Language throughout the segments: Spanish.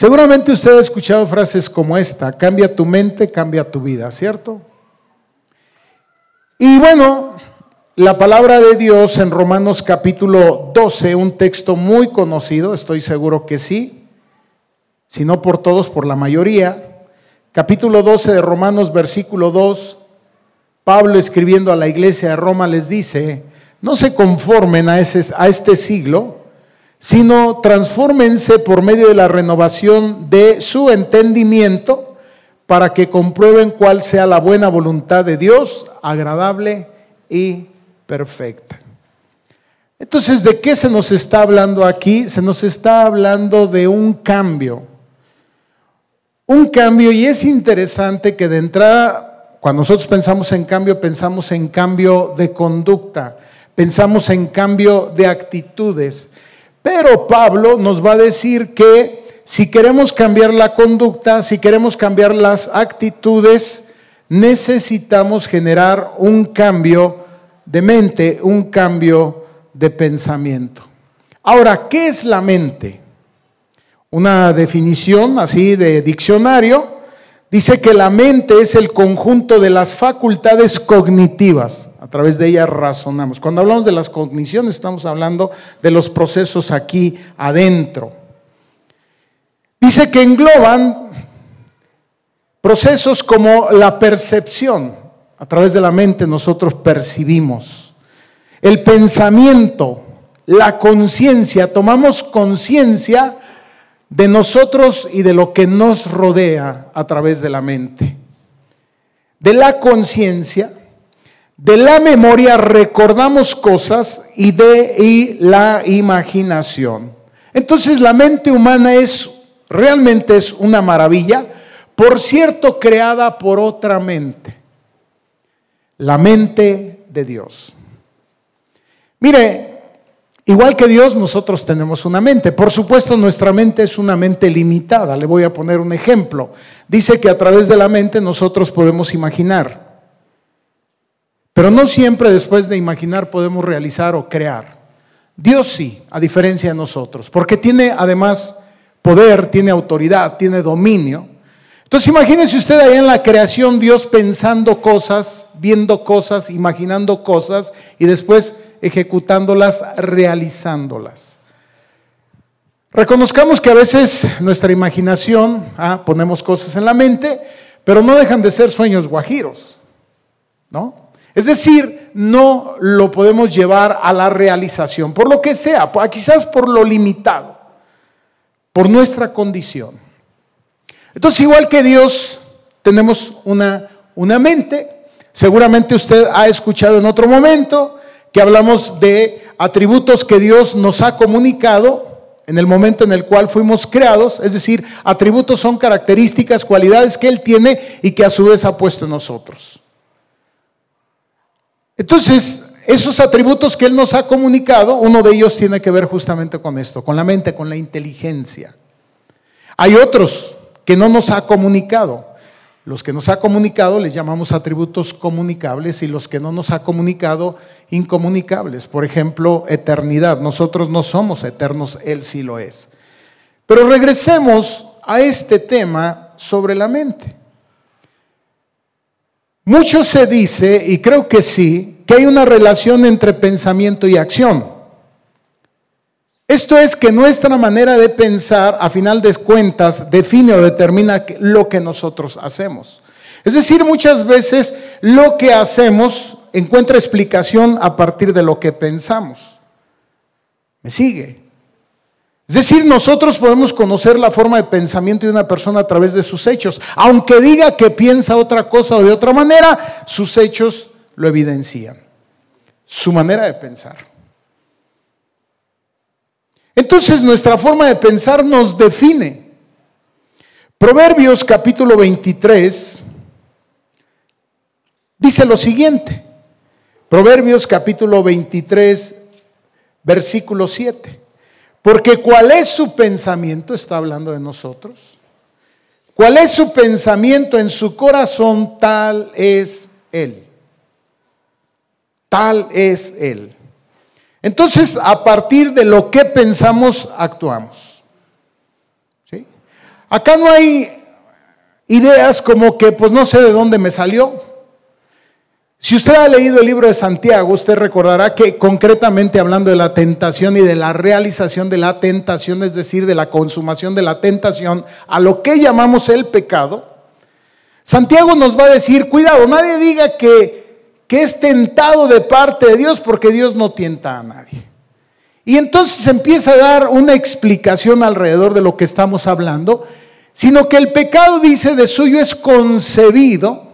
Seguramente usted ha escuchado frases como esta, cambia tu mente, cambia tu vida, ¿cierto? Y bueno, la palabra de Dios en Romanos capítulo 12, un texto muy conocido, estoy seguro que sí, si no por todos, por la mayoría. Capítulo 12 de Romanos, versículo 2, Pablo escribiendo a la iglesia de Roma les dice, no se conformen a, a este siglo, sino transfórmense por medio de la renovación de su entendimiento para que comprueben cuál sea la buena voluntad de Dios, agradable y perfecta. Entonces, ¿de qué se nos está hablando aquí? Se nos está hablando de un cambio. Un cambio, y es interesante que de entrada, cuando nosotros pensamos en cambio, pensamos en cambio de conducta, pensamos en cambio de actitudes. Pero Pablo nos va a decir que si queremos cambiar la conducta, si queremos cambiar las actitudes, necesitamos generar un cambio de mente, un cambio de pensamiento. Ahora, ¿qué es la mente? Una definición así de diccionario dice que la mente es el conjunto de las facultades cognitivas a través de ellas razonamos. Cuando hablamos de las cogniciones, estamos hablando de los procesos aquí adentro. Dice que engloban procesos como la percepción. A través de la mente nosotros percibimos. El pensamiento, la conciencia, tomamos conciencia de nosotros y de lo que nos rodea a través de la mente. De la conciencia de la memoria recordamos cosas y de la imaginación. Entonces la mente humana es realmente es una maravilla, por cierto, creada por otra mente. La mente de Dios. Mire, igual que Dios, nosotros tenemos una mente. Por supuesto, nuestra mente es una mente limitada. Le voy a poner un ejemplo. Dice que a través de la mente nosotros podemos imaginar. Pero no siempre después de imaginar podemos realizar o crear. Dios sí, a diferencia de nosotros, porque tiene además poder, tiene autoridad, tiene dominio. Entonces imagínese usted ahí en la creación Dios pensando cosas, viendo cosas, imaginando cosas y después ejecutándolas, realizándolas. Reconozcamos que a veces nuestra imaginación, ah, ponemos cosas en la mente, pero no dejan de ser sueños guajiros, ¿no? Es decir, no lo podemos llevar a la realización, por lo que sea, quizás por lo limitado, por nuestra condición. Entonces, igual que Dios, tenemos una, una mente. Seguramente usted ha escuchado en otro momento que hablamos de atributos que Dios nos ha comunicado en el momento en el cual fuimos creados, es decir, atributos son características, cualidades que Él tiene y que a su vez ha puesto en nosotros. Entonces, esos atributos que Él nos ha comunicado, uno de ellos tiene que ver justamente con esto, con la mente, con la inteligencia. Hay otros que no nos ha comunicado. Los que nos ha comunicado les llamamos atributos comunicables y los que no nos ha comunicado incomunicables. Por ejemplo, eternidad. Nosotros no somos eternos, Él sí lo es. Pero regresemos a este tema sobre la mente. Mucho se dice, y creo que sí, que hay una relación entre pensamiento y acción. Esto es que nuestra manera de pensar, a final de cuentas, define o determina lo que nosotros hacemos. Es decir, muchas veces lo que hacemos encuentra explicación a partir de lo que pensamos. ¿Me sigue? Es decir, nosotros podemos conocer la forma de pensamiento de una persona a través de sus hechos. Aunque diga que piensa otra cosa o de otra manera, sus hechos lo evidencian. Su manera de pensar. Entonces nuestra forma de pensar nos define. Proverbios capítulo 23 dice lo siguiente. Proverbios capítulo 23, versículo 7. Porque cuál es su pensamiento, está hablando de nosotros. ¿Cuál es su pensamiento en su corazón? Tal es Él. Tal es Él. Entonces, a partir de lo que pensamos, actuamos. Acá no hay ideas como que pues no sé de dónde me salió. Si usted ha leído el libro de Santiago, usted recordará que concretamente hablando de la tentación y de la realización de la tentación, es decir, de la consumación de la tentación, a lo que llamamos el pecado, Santiago nos va a decir, cuidado, nadie diga que, que es tentado de parte de Dios porque Dios no tienta a nadie. Y entonces empieza a dar una explicación alrededor de lo que estamos hablando, sino que el pecado, dice, de suyo es concebido,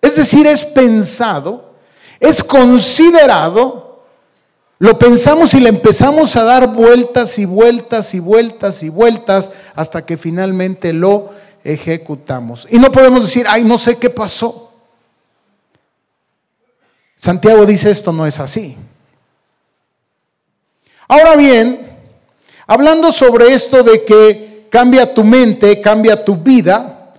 es decir, es pensado, es considerado, lo pensamos y le empezamos a dar vueltas y vueltas y vueltas y vueltas hasta que finalmente lo ejecutamos. Y no podemos decir, ay, no sé qué pasó. Santiago dice esto no es así. Ahora bien, hablando sobre esto de que cambia tu mente, cambia tu vida,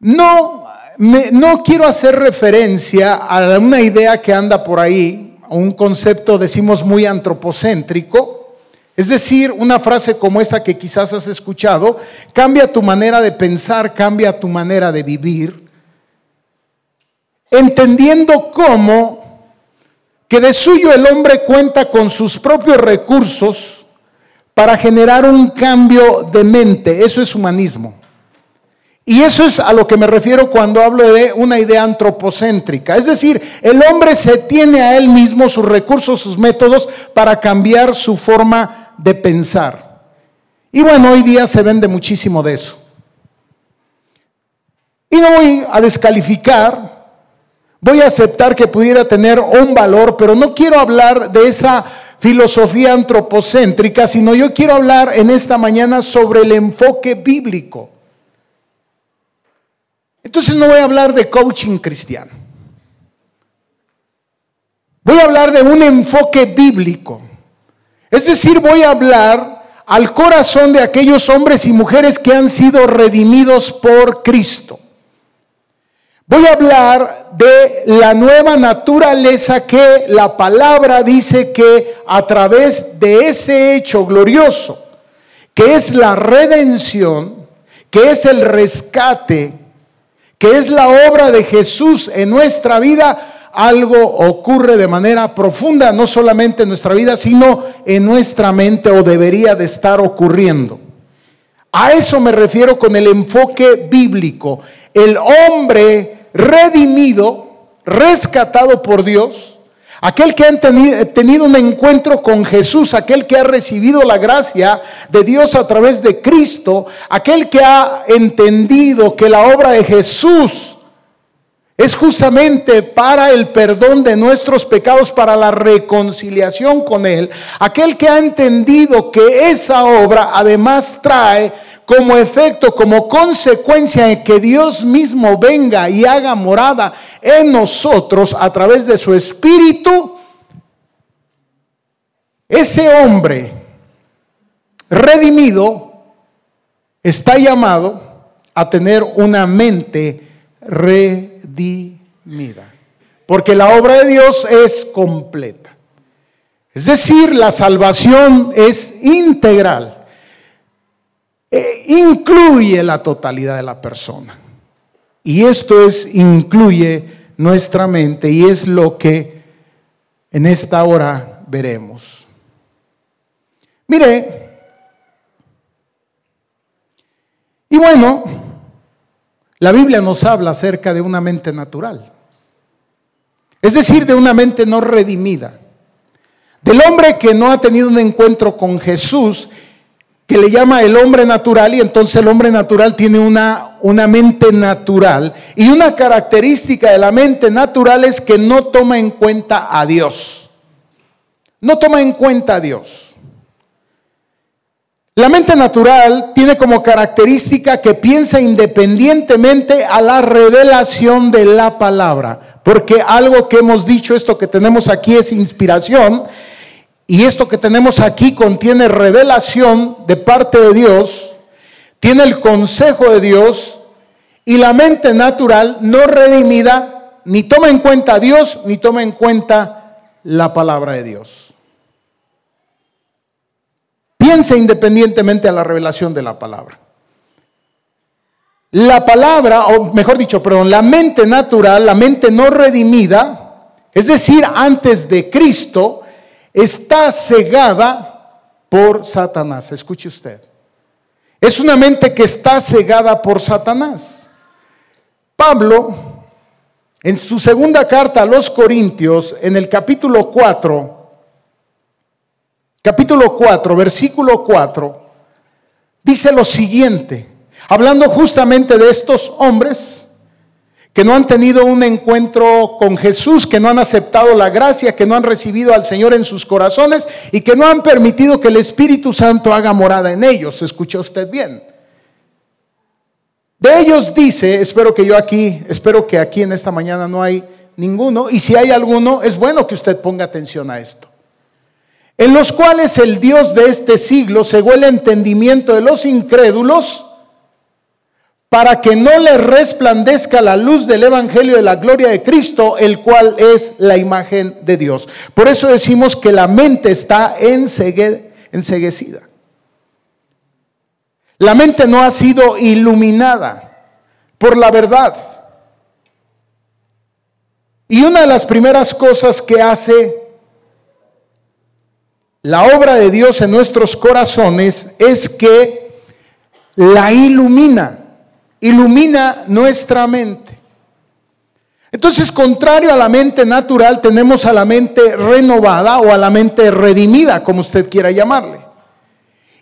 no no quiero hacer referencia a una idea que anda por ahí, a un concepto, decimos, muy antropocéntrico, es decir, una frase como esta que quizás has escuchado, cambia tu manera de pensar, cambia tu manera de vivir, entendiendo cómo que de suyo el hombre cuenta con sus propios recursos para generar un cambio de mente, eso es humanismo. Y eso es a lo que me refiero cuando hablo de una idea antropocéntrica. Es decir, el hombre se tiene a él mismo sus recursos, sus métodos para cambiar su forma de pensar. Y bueno, hoy día se vende muchísimo de eso. Y no voy a descalificar, voy a aceptar que pudiera tener un valor, pero no quiero hablar de esa filosofía antropocéntrica, sino yo quiero hablar en esta mañana sobre el enfoque bíblico. Entonces no voy a hablar de coaching cristiano. Voy a hablar de un enfoque bíblico. Es decir, voy a hablar al corazón de aquellos hombres y mujeres que han sido redimidos por Cristo. Voy a hablar de la nueva naturaleza que la palabra dice que a través de ese hecho glorioso, que es la redención, que es el rescate, que es la obra de Jesús en nuestra vida, algo ocurre de manera profunda, no solamente en nuestra vida, sino en nuestra mente o debería de estar ocurriendo. A eso me refiero con el enfoque bíblico. El hombre redimido, rescatado por Dios, Aquel que ha tenido un encuentro con Jesús, aquel que ha recibido la gracia de Dios a través de Cristo, aquel que ha entendido que la obra de Jesús es justamente para el perdón de nuestros pecados, para la reconciliación con Él, aquel que ha entendido que esa obra además trae como efecto, como consecuencia de que Dios mismo venga y haga morada en nosotros a través de su espíritu, ese hombre redimido está llamado a tener una mente redimida. Porque la obra de Dios es completa. Es decir, la salvación es integral. Eh, incluye la totalidad de la persona. Y esto es, incluye nuestra mente y es lo que en esta hora veremos. Mire, y bueno, la Biblia nos habla acerca de una mente natural, es decir, de una mente no redimida, del hombre que no ha tenido un encuentro con Jesús que le llama el hombre natural y entonces el hombre natural tiene una, una mente natural y una característica de la mente natural es que no toma en cuenta a Dios. No toma en cuenta a Dios. La mente natural tiene como característica que piensa independientemente a la revelación de la palabra, porque algo que hemos dicho, esto que tenemos aquí es inspiración, y esto que tenemos aquí contiene revelación de parte de Dios, tiene el consejo de Dios y la mente natural no redimida ni toma en cuenta a Dios ni toma en cuenta la palabra de Dios. Piensa independientemente a la revelación de la palabra. la palabra, o mejor dicho, perdón, la mente natural, la mente no redimida, es decir, antes de Cristo, está cegada por Satanás. Escuche usted. Es una mente que está cegada por Satanás. Pablo, en su segunda carta a los Corintios, en el capítulo 4, capítulo 4, versículo 4, dice lo siguiente, hablando justamente de estos hombres que no han tenido un encuentro con Jesús, que no han aceptado la gracia, que no han recibido al Señor en sus corazones y que no han permitido que el Espíritu Santo haga morada en ellos. ¿Escucha usted bien? De ellos dice, espero que yo aquí, espero que aquí en esta mañana no hay ninguno, y si hay alguno, es bueno que usted ponga atención a esto. En los cuales el Dios de este siglo cegó el entendimiento de los incrédulos para que no les resplandezca la luz del Evangelio de la gloria de Cristo, el cual es la imagen de Dios. Por eso decimos que la mente está enseguecida. La mente no ha sido iluminada por la verdad. Y una de las primeras cosas que hace la obra de Dios en nuestros corazones es que la ilumina ilumina nuestra mente. Entonces, contrario a la mente natural, tenemos a la mente renovada o a la mente redimida, como usted quiera llamarle.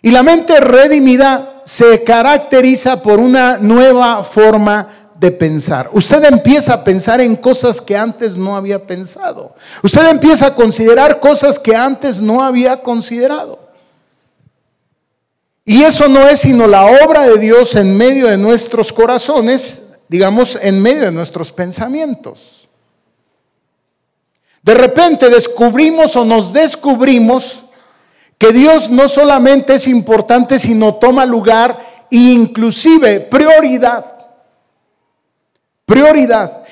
Y la mente redimida se caracteriza por una nueva forma de pensar. Usted empieza a pensar en cosas que antes no había pensado. Usted empieza a considerar cosas que antes no había considerado. Y eso no es sino la obra de Dios en medio de nuestros corazones, digamos, en medio de nuestros pensamientos. De repente descubrimos o nos descubrimos que Dios no solamente es importante, sino toma lugar e inclusive prioridad. Prioridad.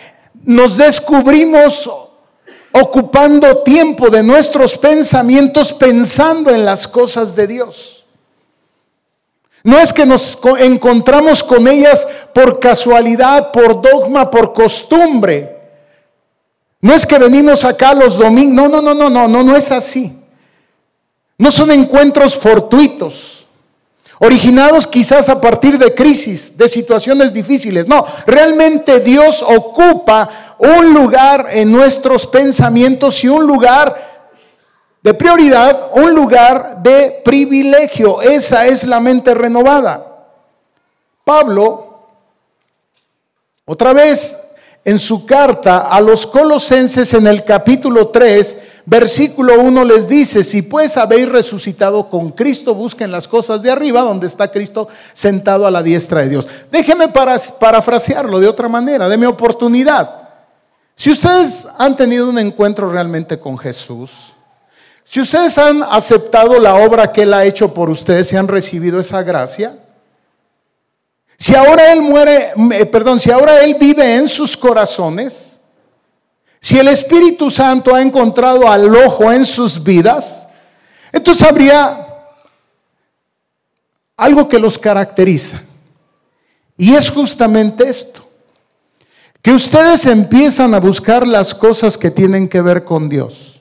Nos descubrimos ocupando tiempo de nuestros pensamientos pensando en las cosas de Dios. No es que nos encontramos con ellas por casualidad, por dogma, por costumbre. No es que venimos acá los domingos. No, no, no, no, no, no, no es así. No son encuentros fortuitos, originados quizás a partir de crisis, de situaciones difíciles. No, realmente Dios ocupa un lugar en nuestros pensamientos y un lugar de prioridad, un lugar de privilegio. Esa es la mente renovada. Pablo, otra vez en su carta a los colosenses en el capítulo 3, versículo 1 les dice, si pues habéis resucitado con Cristo, busquen las cosas de arriba, donde está Cristo sentado a la diestra de Dios. Déjeme para, parafrasearlo de otra manera, déme oportunidad. Si ustedes han tenido un encuentro realmente con Jesús, si ustedes han aceptado la obra que Él ha hecho por ustedes y han recibido esa gracia, si ahora Él muere, eh, perdón, si ahora Él vive en sus corazones, si el Espíritu Santo ha encontrado al ojo en sus vidas, entonces habría algo que los caracteriza. Y es justamente esto, que ustedes empiezan a buscar las cosas que tienen que ver con Dios.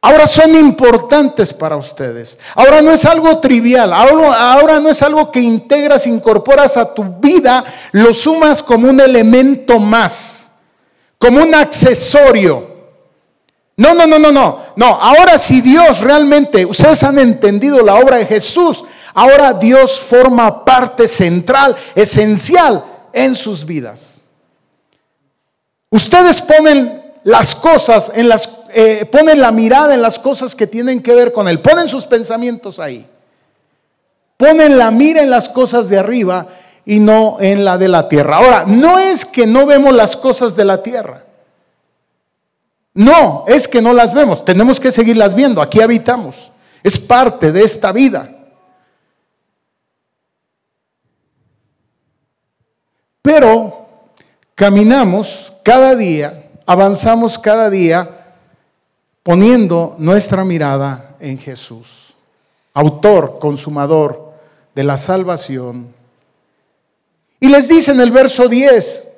Ahora son importantes para ustedes. Ahora no es algo trivial. Ahora, no es algo que integras, incorporas a tu vida, lo sumas como un elemento más, como un accesorio. No, no, no, no, no. No, ahora si Dios realmente, ustedes han entendido la obra de Jesús, ahora Dios forma parte central, esencial en sus vidas. Ustedes ponen las cosas en las eh, ponen la mirada en las cosas que tienen que ver con Él, ponen sus pensamientos ahí, ponen la mira en las cosas de arriba y no en la de la tierra. Ahora, no es que no vemos las cosas de la tierra, no, es que no las vemos, tenemos que seguirlas viendo, aquí habitamos, es parte de esta vida. Pero caminamos cada día, avanzamos cada día poniendo nuestra mirada en Jesús, autor, consumador de la salvación. Y les dice en el verso 10,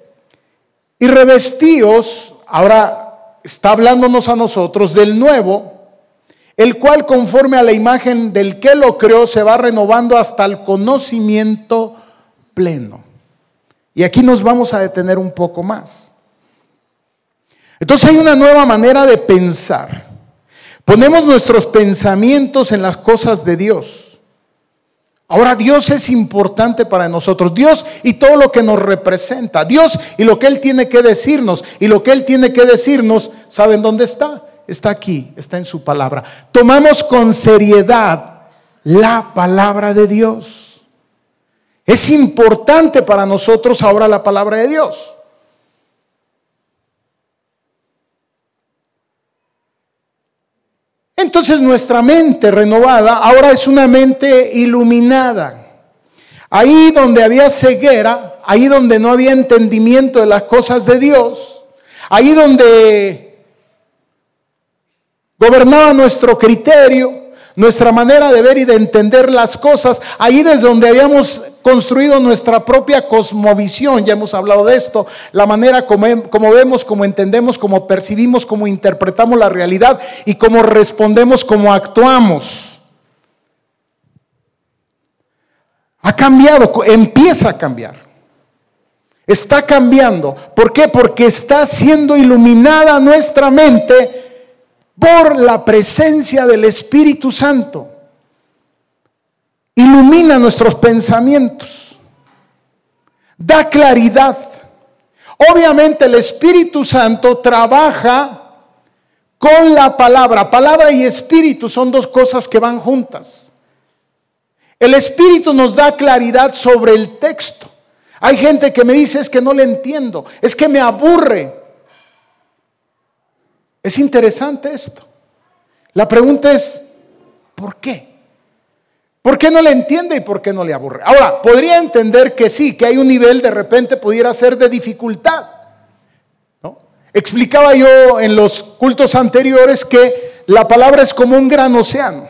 y revestíos, ahora está hablándonos a nosotros del nuevo, el cual conforme a la imagen del que lo creó se va renovando hasta el conocimiento pleno. Y aquí nos vamos a detener un poco más. Entonces hay una nueva manera de pensar. Ponemos nuestros pensamientos en las cosas de Dios. Ahora Dios es importante para nosotros. Dios y todo lo que nos representa. Dios y lo que Él tiene que decirnos. Y lo que Él tiene que decirnos, ¿saben dónde está? Está aquí, está en su palabra. Tomamos con seriedad la palabra de Dios. Es importante para nosotros ahora la palabra de Dios. Entonces nuestra mente renovada ahora es una mente iluminada. Ahí donde había ceguera, ahí donde no había entendimiento de las cosas de Dios, ahí donde gobernaba nuestro criterio, nuestra manera de ver y de entender las cosas, ahí desde donde habíamos construido nuestra propia cosmovisión, ya hemos hablado de esto, la manera como, como, vemos, como entendemos, como percibimos, como interpretamos la realidad y cómo respondemos, cómo actuamos. Ha cambiado, empieza a cambiar. Está cambiando. ¿Por qué? Porque está siendo iluminada nuestra mente por la presencia del Espíritu Santo. Ilumina nuestros pensamientos. Da claridad. Obviamente el Espíritu Santo trabaja con la palabra. Palabra y espíritu son dos cosas que van juntas. El espíritu nos da claridad sobre el texto. Hay gente que me dice es que no le entiendo, es que me aburre. Es interesante esto. La pregunta es, ¿por qué? ¿Por qué no le entiende y por qué no le aburre? Ahora, podría entender que sí, que hay un nivel de repente pudiera ser de dificultad. ¿no? Explicaba yo en los cultos anteriores que la palabra es como un gran océano.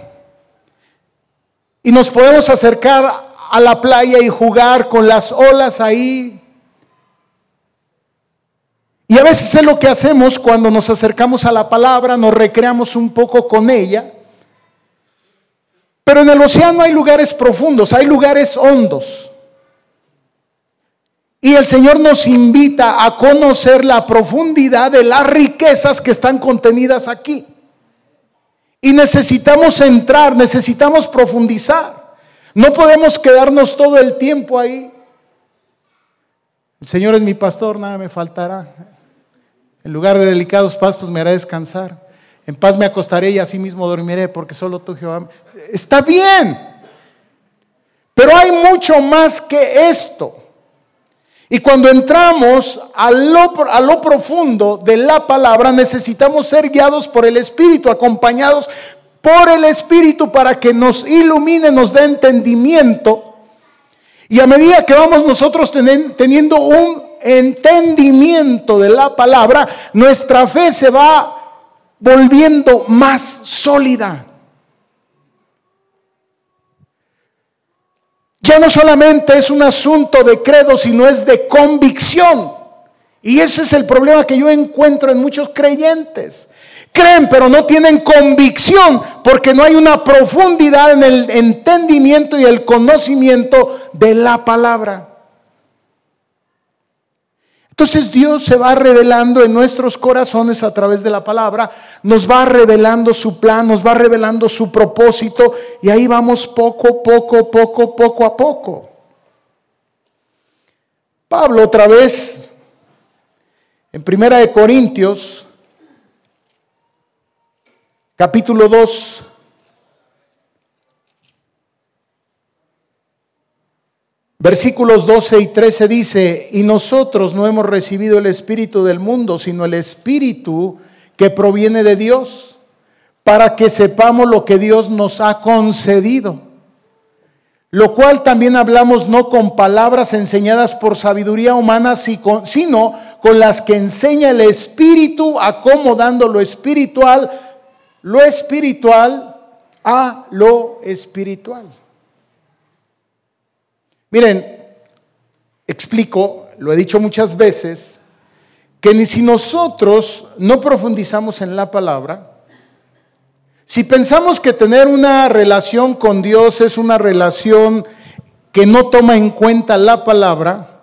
Y nos podemos acercar a la playa y jugar con las olas ahí, y a veces es lo que hacemos cuando nos acercamos a la palabra, nos recreamos un poco con ella. Pero en el océano hay lugares profundos, hay lugares hondos. Y el Señor nos invita a conocer la profundidad de las riquezas que están contenidas aquí. Y necesitamos entrar, necesitamos profundizar. No podemos quedarnos todo el tiempo ahí. El Señor es mi pastor, nada me faltará. En lugar de delicados pastos me hará descansar. En paz me acostaré y así mismo dormiré, porque solo tú, Jehová. Está bien. Pero hay mucho más que esto. Y cuando entramos a lo, a lo, profundo de la palabra, necesitamos ser guiados por el Espíritu, acompañados por el Espíritu para que nos ilumine, nos dé entendimiento. Y a medida que vamos nosotros teniendo un entendimiento de la palabra, nuestra fe se va volviendo más sólida. Ya no solamente es un asunto de credo, sino es de convicción. Y ese es el problema que yo encuentro en muchos creyentes. Creen, pero no tienen convicción porque no hay una profundidad en el entendimiento y el conocimiento de la palabra. Entonces Dios se va revelando en nuestros corazones a través de la palabra, nos va revelando su plan, nos va revelando su propósito y ahí vamos poco, poco, poco, poco a poco. Pablo otra vez, en Primera de Corintios, capítulo 2, Versículos 12 y 13 dice, y nosotros no hemos recibido el Espíritu del mundo, sino el Espíritu que proviene de Dios, para que sepamos lo que Dios nos ha concedido. Lo cual también hablamos no con palabras enseñadas por sabiduría humana, sino con las que enseña el Espíritu, acomodando lo espiritual, lo espiritual a lo espiritual. Miren, explico, lo he dicho muchas veces, que ni si nosotros no profundizamos en la palabra, si pensamos que tener una relación con Dios es una relación que no toma en cuenta la palabra,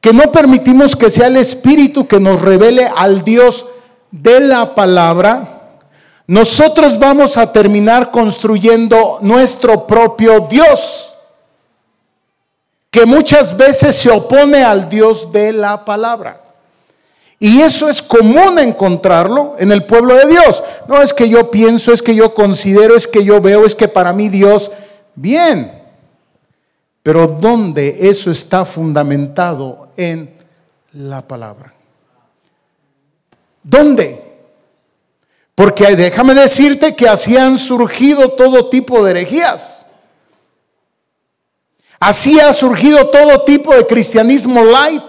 que no permitimos que sea el Espíritu que nos revele al Dios de la palabra, nosotros vamos a terminar construyendo nuestro propio Dios, que muchas veces se opone al Dios de la palabra. Y eso es común encontrarlo en el pueblo de Dios. No es que yo pienso, es que yo considero, es que yo veo, es que para mí Dios, bien. Pero ¿dónde eso está fundamentado en la palabra? ¿Dónde? Porque déjame decirte que así han surgido todo tipo de herejías. Así ha surgido todo tipo de cristianismo light.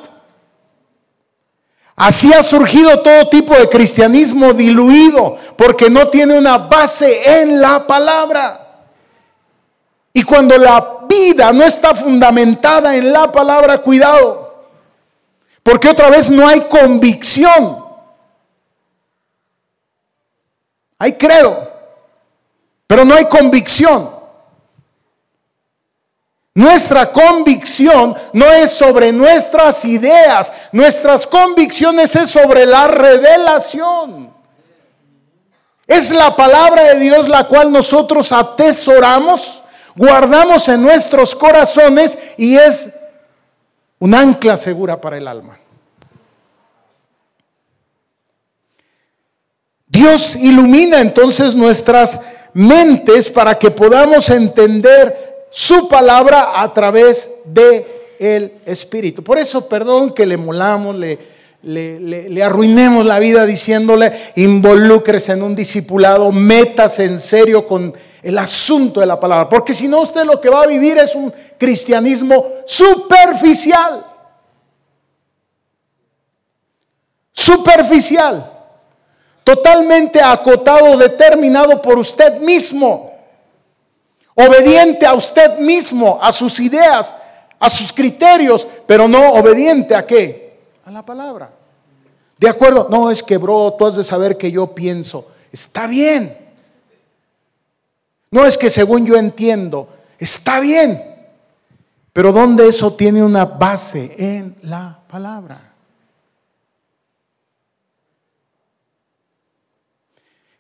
Así ha surgido todo tipo de cristianismo diluido porque no tiene una base en la palabra. Y cuando la vida no está fundamentada en la palabra, cuidado, porque otra vez no hay convicción. Hay credo, pero no hay convicción. Nuestra convicción no es sobre nuestras ideas, nuestras convicciones es sobre la revelación. Es la palabra de Dios la cual nosotros atesoramos, guardamos en nuestros corazones y es un ancla segura para el alma. Dios ilumina entonces nuestras mentes para que podamos entender su palabra a través de el Espíritu. Por eso, perdón que le molamos, le, le, arruinemos la vida diciéndole, involúcrese en un discipulado, métase en serio con el asunto de la palabra. Porque si no, usted lo que va a vivir es un cristianismo superficial. Superficial. Totalmente acotado, determinado por usted mismo obediente a usted mismo, a sus ideas, a sus criterios, pero no obediente a qué? A la palabra. De acuerdo, no es que, bro, tú has de saber que yo pienso. Está bien. No es que según yo entiendo, está bien. Pero ¿dónde eso tiene una base? En la palabra.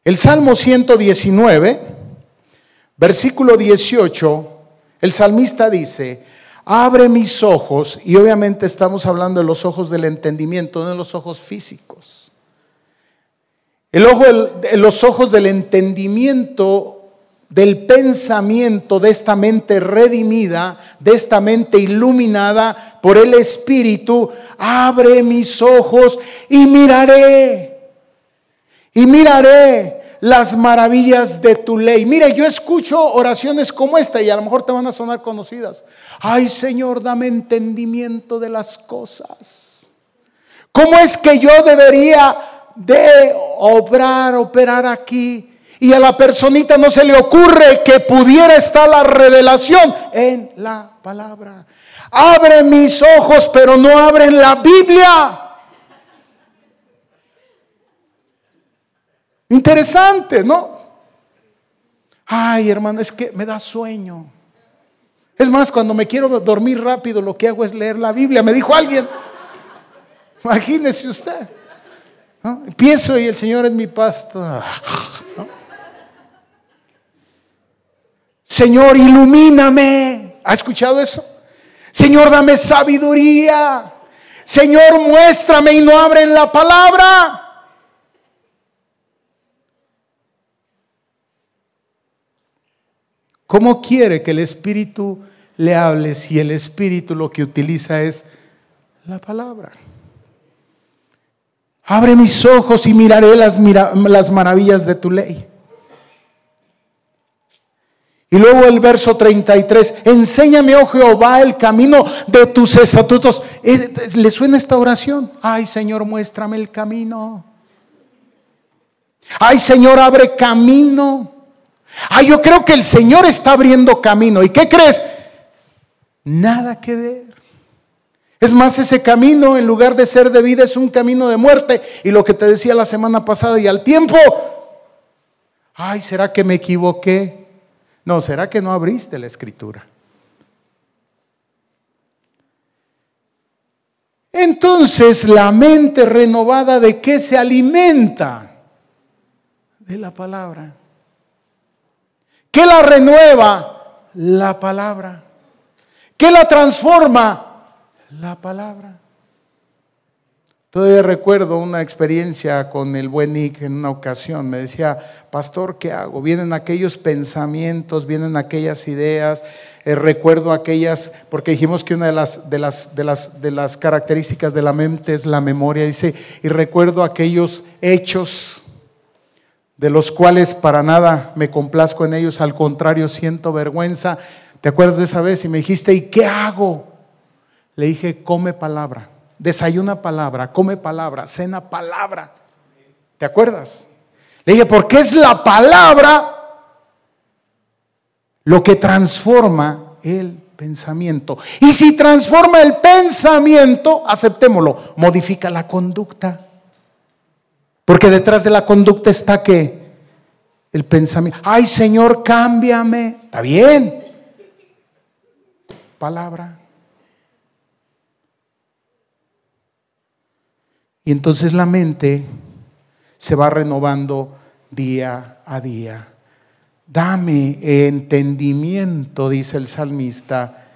El Salmo 119 Versículo 18, el salmista dice, abre mis ojos, y obviamente estamos hablando de los ojos del entendimiento, no de los ojos físicos. El ojo, los ojos del entendimiento, del pensamiento de esta mente redimida, de esta mente iluminada por el Espíritu, abre mis ojos y miraré, y miraré las maravillas de tu ley. Mire, yo escucho oraciones como esta y a lo mejor te van a sonar conocidas. Ay Señor, dame entendimiento de las cosas. ¿Cómo es que yo debería de obrar, operar aquí? Y a la personita no se le ocurre que pudiera estar la revelación en la palabra. Abre mis ojos, pero no abren la Biblia. Interesante, ¿no? Ay, hermano, es que me da sueño. Es más, cuando me quiero dormir rápido, lo que hago es leer la Biblia. Me dijo alguien. Imagínese usted. Empiezo y el Señor es mi pastor. Señor, ilumíname. ¿Ha escuchado eso? Señor, dame sabiduría. Señor, muéstrame y no abren la palabra. ¿Cómo quiere que el Espíritu le hable si el Espíritu lo que utiliza es la palabra? Abre mis ojos y miraré las, las maravillas de tu ley. Y luego el verso 33, enséñame, oh Jehová, el camino de tus estatutos. ¿Le suena esta oración? Ay, Señor, muéstrame el camino. Ay, Señor, abre camino. Ah, yo creo que el Señor está abriendo camino. ¿Y qué crees? Nada que ver. Es más, ese camino, en lugar de ser de vida, es un camino de muerte. Y lo que te decía la semana pasada y al tiempo, ay, ¿será que me equivoqué? No, ¿será que no abriste la escritura? Entonces, la mente renovada de qué se alimenta? De la palabra. ¿Qué la renueva? La palabra. ¿Qué la transforma? La palabra. Todavía recuerdo una experiencia con el buen Nick en una ocasión. Me decía, pastor, ¿qué hago? Vienen aquellos pensamientos, vienen aquellas ideas. Eh, recuerdo aquellas, porque dijimos que una de las, de, las, de, las, de las características de la mente es la memoria. Dice, y recuerdo aquellos hechos de los cuales para nada me complazco en ellos, al contrario, siento vergüenza. ¿Te acuerdas de esa vez? Y me dijiste, ¿y qué hago? Le dije, come palabra desayuna palabra, come palabra, cena palabra. ¿Te acuerdas? Le dije, porque es la palabra lo que transforma el pensamiento. Y si transforma el pensamiento, aceptémoslo, modifica la conducta. Porque detrás de la conducta está que el pensamiento, ay Señor, cámbiame. Está bien. Palabra. Y entonces la mente se va renovando día a día. Dame entendimiento, dice el salmista.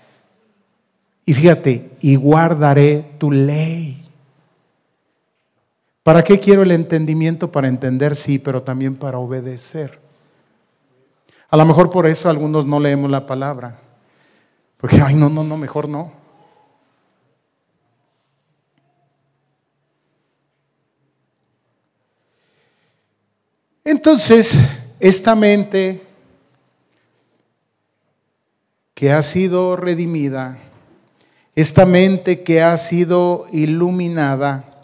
Y fíjate, y guardaré tu ley. ¿Para qué quiero el entendimiento? Para entender, sí, pero también para obedecer. A lo mejor por eso algunos no leemos la palabra. Porque, ay, no, no, no, mejor no. Entonces, esta mente que ha sido redimida, esta mente que ha sido iluminada,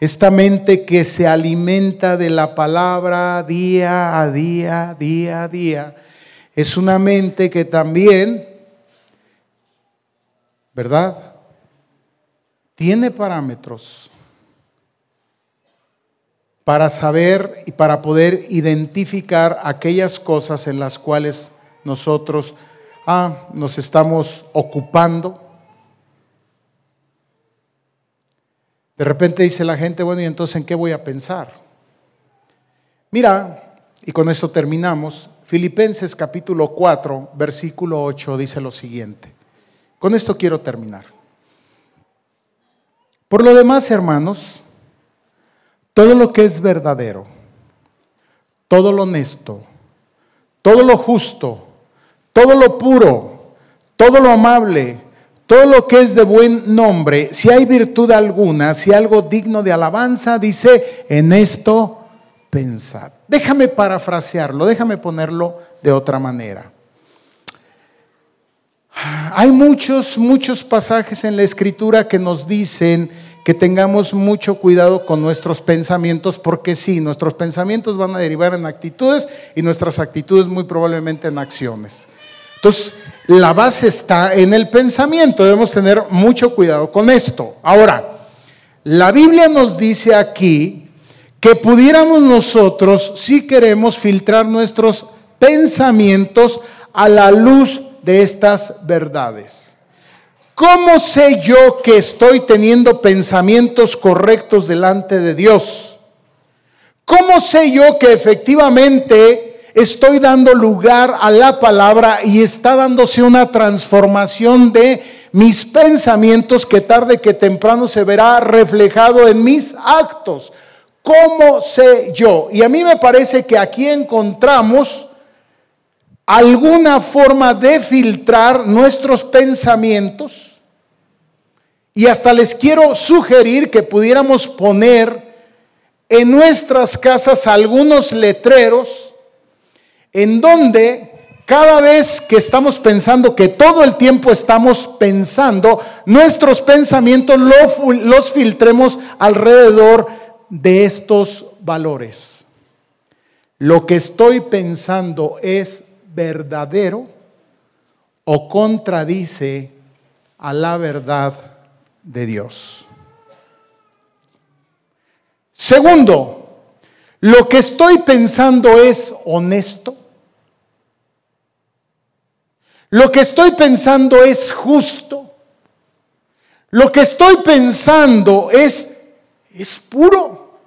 esta mente que se alimenta de la palabra día a día, día a día, es una mente que también, ¿verdad? Tiene parámetros para saber y para poder identificar aquellas cosas en las cuales nosotros ah, nos estamos ocupando. De repente dice la gente, bueno, ¿y entonces en qué voy a pensar? Mira, y con eso terminamos, Filipenses capítulo 4, versículo 8 dice lo siguiente. Con esto quiero terminar. Por lo demás, hermanos, todo lo que es verdadero, todo lo honesto, todo lo justo, todo lo puro, todo lo amable, todo lo que es de buen nombre, si hay virtud alguna, si algo digno de alabanza, dice, en esto pensad. Déjame parafrasearlo, déjame ponerlo de otra manera. Hay muchos, muchos pasajes en la escritura que nos dicen que tengamos mucho cuidado con nuestros pensamientos, porque sí, nuestros pensamientos van a derivar en actitudes y nuestras actitudes muy probablemente en acciones. Entonces, la base está en el pensamiento, debemos tener mucho cuidado con esto. Ahora, la Biblia nos dice aquí que pudiéramos nosotros, si queremos, filtrar nuestros pensamientos a la luz de estas verdades. ¿Cómo sé yo que estoy teniendo pensamientos correctos delante de Dios? ¿Cómo sé yo que efectivamente estoy dando lugar a la palabra y está dándose una transformación de mis pensamientos que tarde que temprano se verá reflejado en mis actos? ¿Cómo sé yo? Y a mí me parece que aquí encontramos alguna forma de filtrar nuestros pensamientos. Y hasta les quiero sugerir que pudiéramos poner en nuestras casas algunos letreros en donde cada vez que estamos pensando, que todo el tiempo estamos pensando, nuestros pensamientos los, filtremos alrededor de estos valores. Lo que estoy pensando es verdadero o contradice a la verdad de Dios. Segundo, lo que estoy pensando es honesto. Lo que estoy pensando es justo. Lo que estoy pensando es, es puro.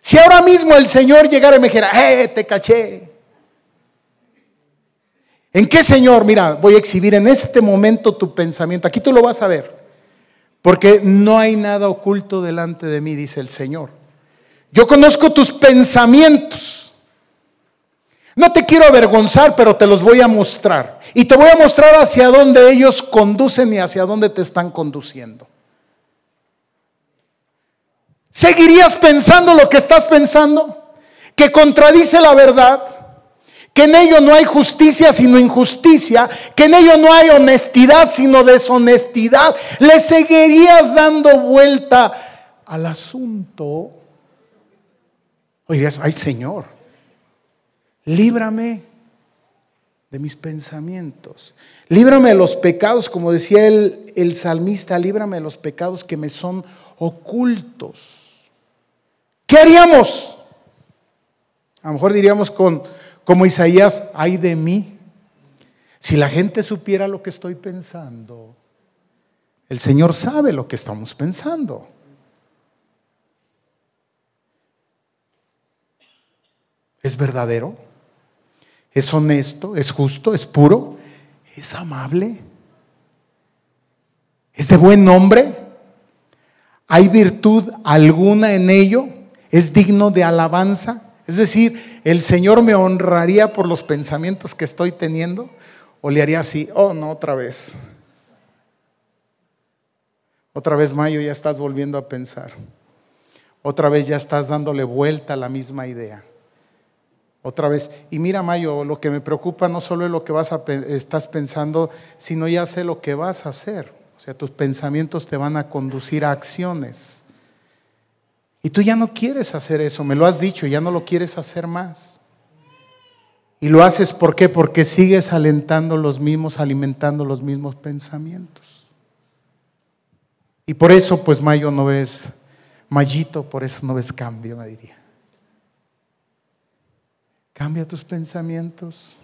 Si ahora mismo el Señor llegara y me dijera, eh, te caché. ¿En qué, Señor? Mira, voy a exhibir en este momento tu pensamiento. Aquí tú lo vas a ver. Porque no hay nada oculto delante de mí, dice el Señor. Yo conozco tus pensamientos. No te quiero avergonzar, pero te los voy a mostrar. Y te voy a mostrar hacia dónde ellos conducen y hacia dónde te están conduciendo. ¿Seguirías pensando lo que estás pensando? Que contradice la verdad, que en ello no hay justicia sino injusticia, que en ello no hay honestidad sino deshonestidad. ¿Le seguirías dando vuelta al asunto? Oirías, ay Señor, líbrame de mis pensamientos. Líbrame de los pecados, como decía el, el, salmista, líbrame de los pecados que me son ocultos. ¿Qué haríamos? A lo mejor diríamos con, como Isaías, ay de mí. Si la gente supiera lo que estoy pensando, el Señor sabe lo que estamos pensando. ¿Es verdadero? Es honesto, es justo, es puro, es amable, es de buen nombre, hay virtud alguna en ello, es digno de alabanza. Es decir, el Señor me honraría por los pensamientos que estoy teniendo o le haría así, oh no, otra vez. Otra vez, Mayo, ya estás volviendo a pensar. Otra vez ya estás dándole vuelta a la misma idea. Otra vez, y mira Mayo, lo que me preocupa no solo es lo que vas a, estás pensando, sino ya sé lo que vas a hacer. O sea, tus pensamientos te van a conducir a acciones. Y tú ya no quieres hacer eso, me lo has dicho, ya no lo quieres hacer más. Y lo haces ¿por qué? Porque sigues alentando los mismos, alimentando los mismos pensamientos. Y por eso, pues Mayo no ves, Mayito, por eso no ves cambio, me diría. Cambia tus pensamientos.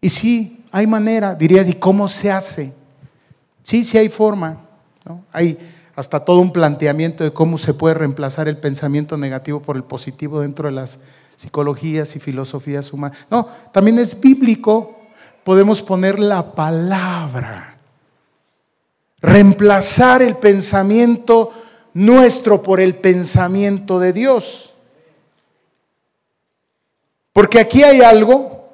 Y sí, hay manera, dirías, ¿y cómo se hace? Sí, sí hay forma. Hay hasta todo un planteamiento de cómo se puede reemplazar el pensamiento negativo por el positivo dentro de las psicologías y filosofías humanas. No, también es bíblico. Podemos poner la palabra. Reemplazar el pensamiento nuestro por el pensamiento de Dios. Porque aquí hay algo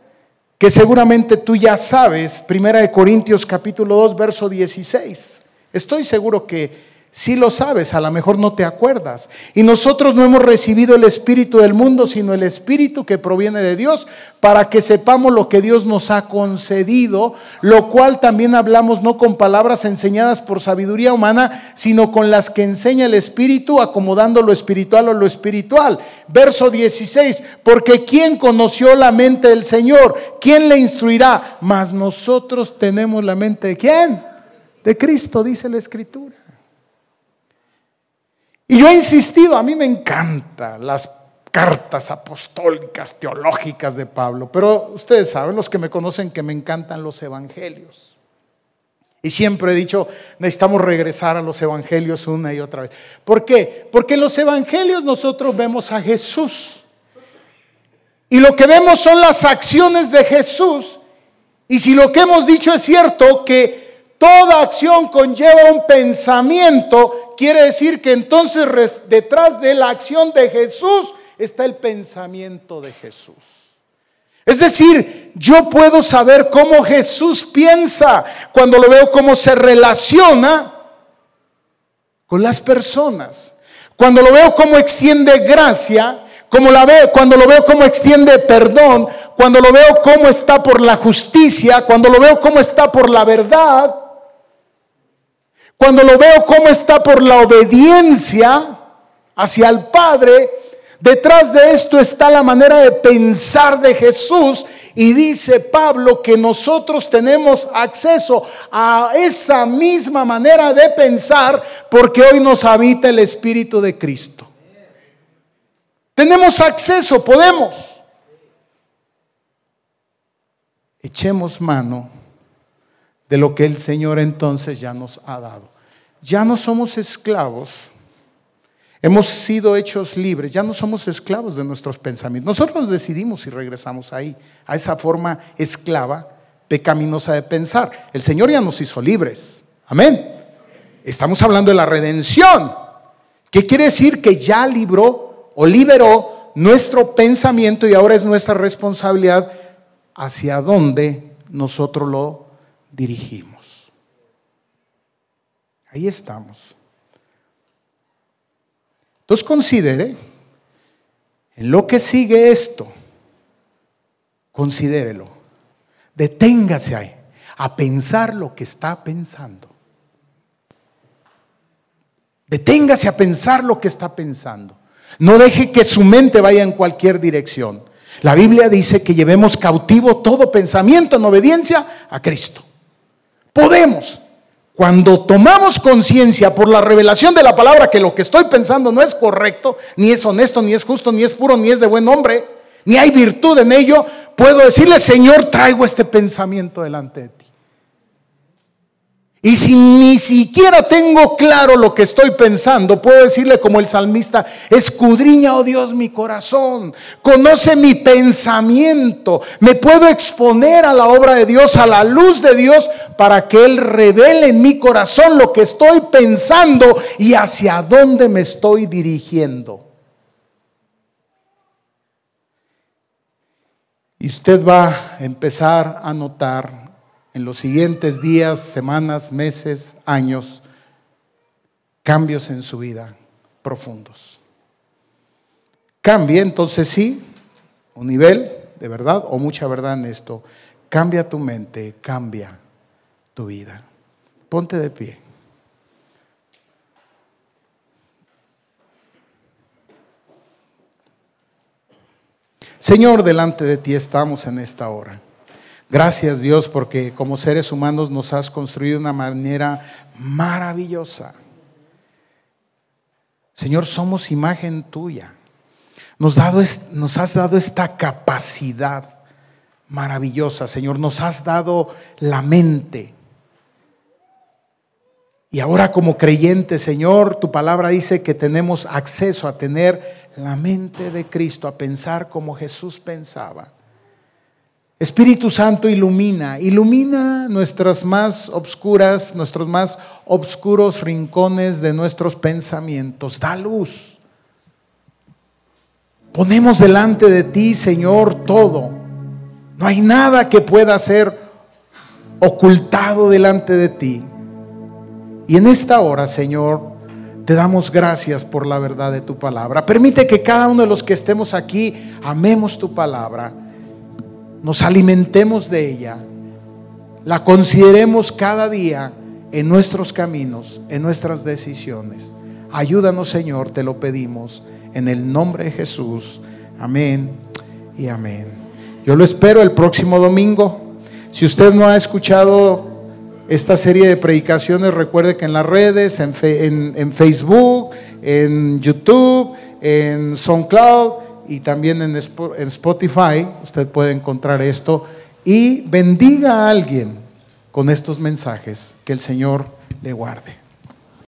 que seguramente tú ya sabes, Primera de Corintios capítulo 2, verso 16. Estoy seguro que si lo sabes, a lo mejor no te acuerdas. Y nosotros no hemos recibido el Espíritu del mundo, sino el Espíritu que proviene de Dios, para que sepamos lo que Dios nos ha concedido, lo cual también hablamos no con palabras enseñadas por sabiduría humana, sino con las que enseña el Espíritu, acomodando lo espiritual o lo espiritual. Verso 16, porque ¿quién conoció la mente del Señor? ¿Quién le instruirá? Mas nosotros tenemos la mente de quién? De Cristo, dice la Escritura. Y yo he insistido, a mí me encantan las cartas apostólicas, teológicas de Pablo, pero ustedes saben, los que me conocen, que me encantan los evangelios. Y siempre he dicho, necesitamos regresar a los evangelios una y otra vez. ¿Por qué? Porque en los evangelios nosotros vemos a Jesús. Y lo que vemos son las acciones de Jesús. Y si lo que hemos dicho es cierto, que toda acción conlleva un pensamiento quiere decir que entonces detrás de la acción de Jesús está el pensamiento de Jesús. Es decir, yo puedo saber cómo Jesús piensa cuando lo veo cómo se relaciona con las personas. Cuando lo veo cómo extiende gracia, como la cuando lo veo cómo extiende perdón, cuando lo veo cómo está por la justicia, cuando lo veo cómo está por la verdad, cuando lo veo cómo está por la obediencia hacia el Padre, detrás de esto está la manera de pensar de Jesús Y dice Pablo que nosotros tenemos acceso a esa misma manera de pensar porque hoy nos habita el Espíritu de Cristo. Tenemos acceso, podemos. Echemos mano de lo que el Señor entonces ya nos ha dado. Ya no somos esclavos Hemos sido hechos libres, ya no somos esclavos de nuestros pensamientos. Nosotros decidimos si regresamos ahí, a esa forma esclava, pecaminosa de pensar. El Señor ya nos hizo libres. Amén. Estamos hablando de la redención. ¿Qué quiere decir? Que ya libró o liberó nuestro pensamiento y ahora es nuestra responsabilidad hacia dónde nosotros lo dirigimos. Ahí estamos. Entonces considere, en lo que sigue esto, considérelo, deténgase ahí a pensar lo que está pensando. Deténgase a pensar lo que está pensando. No deje que su mente vaya en cualquier dirección. La Biblia dice que llevemos cautivo todo pensamiento en obediencia a Cristo. Podemos. Cuando tomamos conciencia por la revelación de la palabra que lo que estoy pensando no es correcto, ni es honesto, ni es justo, ni es puro, ni es de buen hombre, ni hay virtud en ello, puedo decirle, Señor, traigo este pensamiento delante de ti. Y si ni siquiera tengo claro lo que estoy pensando, puedo decirle como el salmista, escudriña, oh Dios, mi corazón, conoce mi pensamiento, me puedo exponer a la obra de Dios, a la luz de Dios, para que Él revele en mi corazón lo que estoy pensando y hacia dónde me estoy dirigiendo. Y usted va a empezar a notar en los siguientes días, semanas, meses, años, cambios en su vida profundos. Cambie entonces sí, un nivel de verdad o mucha verdad en esto. Cambia tu mente, cambia tu vida. Ponte de pie. Señor, delante de ti estamos en esta hora. Gracias Dios porque como seres humanos nos has construido de una manera maravillosa. Señor, somos imagen tuya. Nos, nos has dado esta capacidad maravillosa, Señor. Nos has dado la mente. Y ahora como creyente, Señor, tu palabra dice que tenemos acceso a tener la mente de Cristo, a pensar como Jesús pensaba. Espíritu Santo ilumina, ilumina nuestras más obscuras, nuestros más obscuros rincones de nuestros pensamientos. Da luz. Ponemos delante de ti, Señor, todo. No hay nada que pueda ser ocultado delante de ti. Y en esta hora, Señor, te damos gracias por la verdad de tu palabra. Permite que cada uno de los que estemos aquí amemos tu palabra nos alimentemos de ella, la consideremos cada día en nuestros caminos, en nuestras decisiones. Ayúdanos, Señor, te lo pedimos en el nombre de Jesús. Amén y amén. Yo lo espero el próximo domingo. Si usted no ha escuchado esta serie de predicaciones, recuerde que en las redes, en, en Facebook, en YouTube, en SoundCloud, y también en Spotify usted puede encontrar esto y bendiga a alguien con estos mensajes. Que el Señor le guarde.